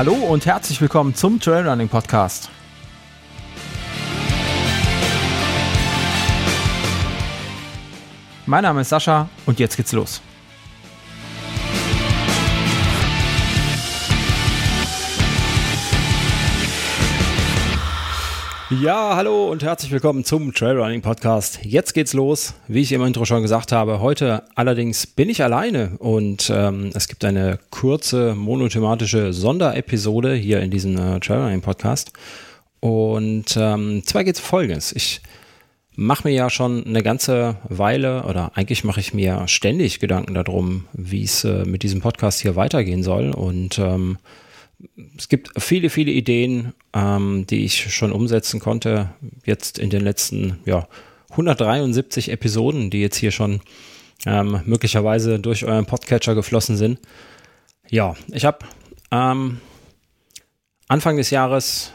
Hallo und herzlich willkommen zum Trailrunning Podcast. Mein Name ist Sascha und jetzt geht's los. Ja, hallo und herzlich willkommen zum Trailrunning Podcast. Jetzt geht's los. Wie ich im Intro schon gesagt habe, heute allerdings bin ich alleine und ähm, es gibt eine kurze monothematische Sonderepisode hier in diesem äh, Trailrunning Podcast. Und ähm, zwar geht's folgendes. Ich mache mir ja schon eine ganze Weile oder eigentlich mache ich mir ständig Gedanken darum, wie es äh, mit diesem Podcast hier weitergehen soll und ähm, es gibt viele, viele Ideen, ähm, die ich schon umsetzen konnte, jetzt in den letzten ja, 173 Episoden, die jetzt hier schon ähm, möglicherweise durch euren Podcatcher geflossen sind. Ja, ich habe ähm, Anfang des Jahres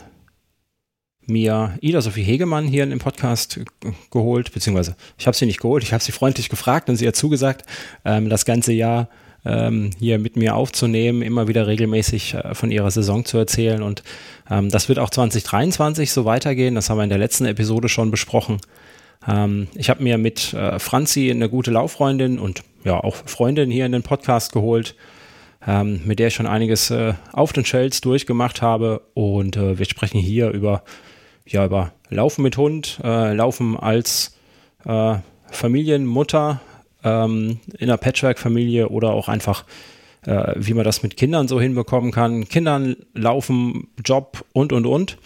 mir Ida Sophie Hegemann hier in dem Podcast geholt, beziehungsweise ich habe sie nicht geholt, ich habe sie freundlich gefragt und sie hat zugesagt, ähm, das ganze Jahr ähm, hier mit mir aufzunehmen, immer wieder regelmäßig äh, von ihrer Saison zu erzählen. Und ähm, das wird auch 2023 so weitergehen. Das haben wir in der letzten Episode schon besprochen. Ähm, ich habe mir mit äh, Franzi eine gute Lauffreundin und ja auch Freundin hier in den Podcast geholt, ähm, mit der ich schon einiges äh, auf den Shells durchgemacht habe. Und äh, wir sprechen hier über, ja, über Laufen mit Hund, äh, Laufen als äh, Familienmutter, ähm, in einer Patchwork-Familie oder auch einfach, äh, wie man das mit Kindern so hinbekommen kann. Kindern laufen, Job und, und, und.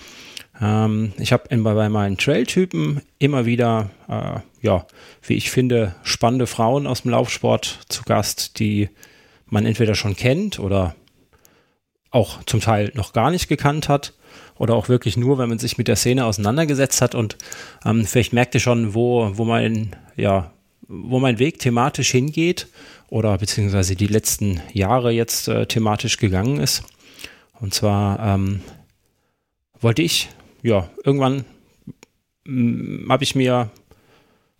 Ähm, ich habe bei meinen Trail-Typen immer wieder, äh, ja, wie ich finde, spannende Frauen aus dem Laufsport zu Gast, die man entweder schon kennt oder auch zum Teil noch gar nicht gekannt hat oder auch wirklich nur, wenn man sich mit der Szene auseinandergesetzt hat und ähm, vielleicht merkt ihr schon, wo, wo mein, ja, wo mein Weg thematisch hingeht oder beziehungsweise die letzten Jahre jetzt äh, thematisch gegangen ist. Und zwar ähm, wollte ich, ja, irgendwann mm, habe ich mir,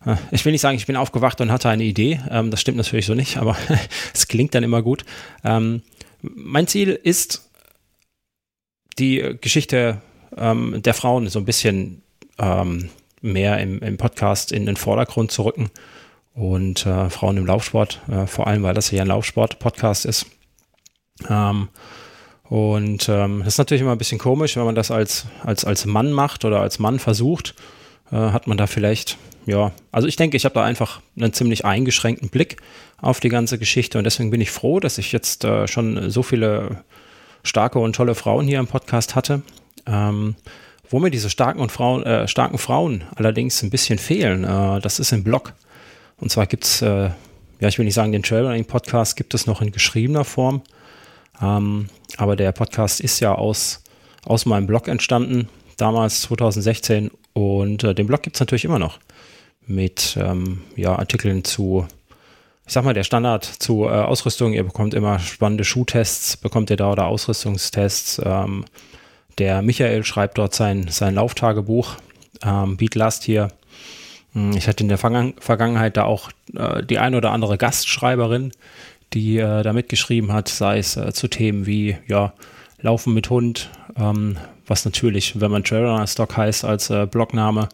äh, ich will nicht sagen, ich bin aufgewacht und hatte eine Idee. Ähm, das stimmt natürlich so nicht, aber es klingt dann immer gut. Ähm, mein Ziel ist, die Geschichte ähm, der Frauen so ein bisschen ähm, mehr im, im Podcast in den Vordergrund zu rücken und äh, Frauen im Laufsport, äh, vor allem, weil das hier ein Laufsport-Podcast ist. Ähm, und ähm, das ist natürlich immer ein bisschen komisch, wenn man das als, als, als Mann macht oder als Mann versucht, äh, hat man da vielleicht, ja, also ich denke, ich habe da einfach einen ziemlich eingeschränkten Blick auf die ganze Geschichte und deswegen bin ich froh, dass ich jetzt äh, schon so viele starke und tolle Frauen hier im Podcast hatte. Ähm, wo mir diese starken, und Frauen, äh, starken Frauen allerdings ein bisschen fehlen, äh, das ist im Blog. Und zwar gibt es, äh, ja, ich will nicht sagen, den Trailrunning-Podcast gibt es noch in geschriebener Form. Ähm, aber der Podcast ist ja aus, aus meinem Blog entstanden, damals 2016. Und äh, den Blog gibt es natürlich immer noch mit ähm, ja, Artikeln zu, ich sag mal, der Standard zu äh, Ausrüstung. Ihr bekommt immer spannende Schuhtests, bekommt ihr da oder Ausrüstungstests. Ähm, der Michael schreibt dort sein, sein Lauftagebuch. Ähm, Beat Last hier ich hatte in der Vergangenheit da auch äh, die ein oder andere Gastschreiberin, die äh, da mitgeschrieben hat, sei es äh, zu Themen wie ja, Laufen mit Hund, ähm, was natürlich, wenn man Trailrunner Stock heißt als Blogname,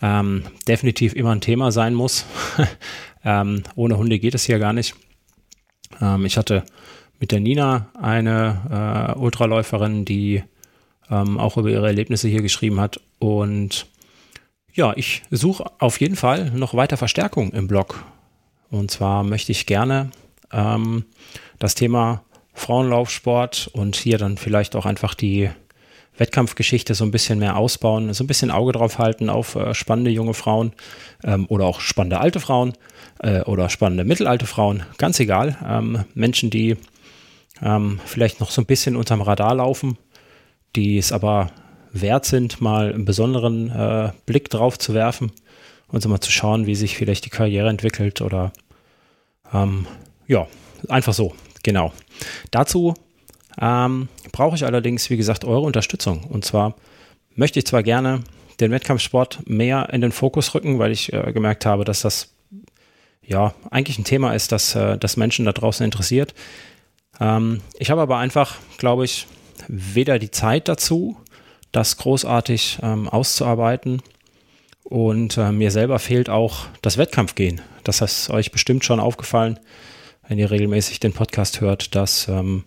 ähm, definitiv immer ein Thema sein muss. ähm, ohne Hunde geht es hier gar nicht. Ich hatte mit der Nina eine Ultraläuferin, die auch über ihre Erlebnisse hier geschrieben hat und ja, ich suche auf jeden Fall noch weiter Verstärkung im Blog. Und zwar möchte ich gerne ähm, das Thema Frauenlaufsport und hier dann vielleicht auch einfach die Wettkampfgeschichte so ein bisschen mehr ausbauen, so ein bisschen Auge drauf halten auf äh, spannende junge Frauen ähm, oder auch spannende alte Frauen äh, oder spannende mittelalte Frauen, ganz egal. Ähm, Menschen, die ähm, vielleicht noch so ein bisschen unterm Radar laufen, die es aber wert sind, mal einen besonderen äh, Blick drauf zu werfen und so mal zu schauen, wie sich vielleicht die Karriere entwickelt oder ähm, ja, einfach so, genau. Dazu ähm, brauche ich allerdings, wie gesagt, eure Unterstützung. Und zwar möchte ich zwar gerne den Wettkampfsport mehr in den Fokus rücken, weil ich äh, gemerkt habe, dass das ja eigentlich ein Thema ist, das, äh, das Menschen da draußen interessiert. Ähm, ich habe aber einfach, glaube ich, weder die Zeit dazu, das großartig ähm, auszuarbeiten. Und äh, mir selber fehlt auch das Wettkampfgehen. Das ist euch bestimmt schon aufgefallen, wenn ihr regelmäßig den Podcast hört, dass, ähm,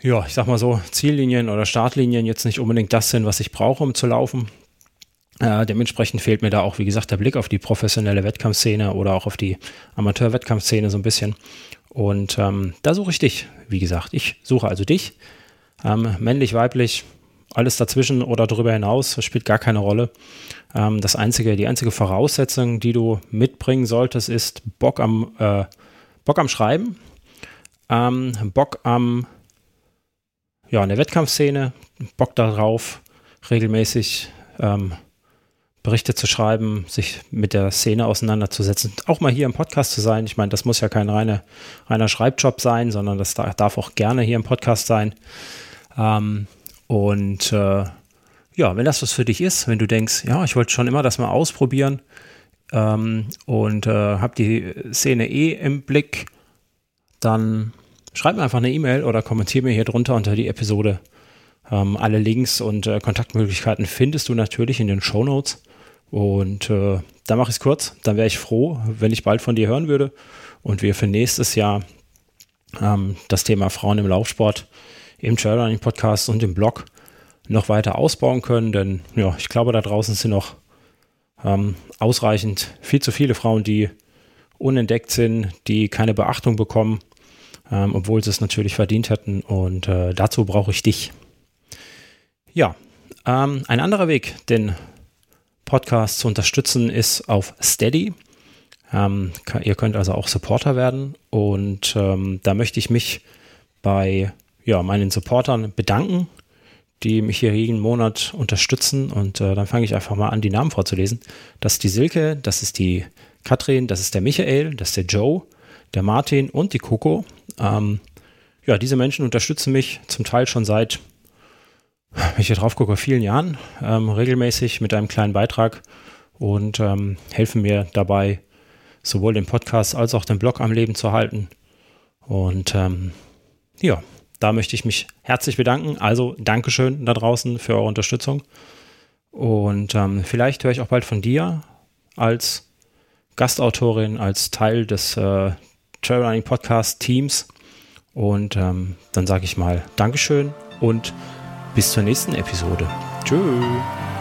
ja, ich sag mal so, Ziellinien oder Startlinien jetzt nicht unbedingt das sind, was ich brauche, um zu laufen. Äh, dementsprechend fehlt mir da auch, wie gesagt, der Blick auf die professionelle Wettkampfszene oder auch auf die Amateur-Wettkampfszene so ein bisschen. Und ähm, da suche ich dich, wie gesagt. Ich suche also dich. Ähm, männlich, weiblich, alles dazwischen oder darüber hinaus, spielt gar keine Rolle. Ähm, das einzige, die einzige Voraussetzung, die du mitbringen solltest, ist Bock am, äh, Bock am Schreiben, ähm, Bock am, ja, in der Wettkampfszene, Bock darauf, regelmäßig ähm, Berichte zu schreiben, sich mit der Szene auseinanderzusetzen, auch mal hier im Podcast zu sein. Ich meine, das muss ja kein reiner, reiner Schreibjob sein, sondern das darf auch gerne hier im Podcast sein. Ähm, und äh, ja, wenn das was für dich ist, wenn du denkst, ja, ich wollte schon immer das mal ausprobieren ähm, und äh, habe die Szene eh im Blick, dann schreib mir einfach eine E-Mail oder kommentiere mir hier drunter unter die Episode. Ähm, alle Links und äh, Kontaktmöglichkeiten findest du natürlich in den Show Notes. Und äh, da mache ich es kurz. Dann wäre ich froh, wenn ich bald von dir hören würde und wir für nächstes Jahr ähm, das Thema Frauen im Laufsport im Trailrunning Podcast und im Blog noch weiter ausbauen können. Denn ja, ich glaube, da draußen sind noch ähm, ausreichend viel zu viele Frauen, die unentdeckt sind, die keine Beachtung bekommen, ähm, obwohl sie es natürlich verdient hätten. Und äh, dazu brauche ich dich. Ja, ähm, ein anderer Weg, den Podcast zu unterstützen, ist auf Steady. Ähm, ihr könnt also auch Supporter werden und ähm, da möchte ich mich bei ja, meinen Supportern bedanken, die mich hier jeden Monat unterstützen und äh, dann fange ich einfach mal an, die Namen vorzulesen. Das ist die Silke, das ist die Katrin, das ist der Michael, das ist der Joe, der Martin und die Coco. Ähm, ja, diese Menschen unterstützen mich zum Teil schon seit wenn ich hier drauf gucke, vielen Jahren ähm, regelmäßig mit einem kleinen Beitrag und ähm, helfen mir dabei, sowohl den Podcast als auch den Blog am Leben zu halten. Und ähm, ja, da möchte ich mich herzlich bedanken. Also Dankeschön da draußen für eure Unterstützung. Und ähm, vielleicht höre ich auch bald von dir als Gastautorin, als Teil des äh, Trailrunning Podcast Teams. Und ähm, dann sage ich mal Dankeschön und bis zur nächsten Episode. Tschüss.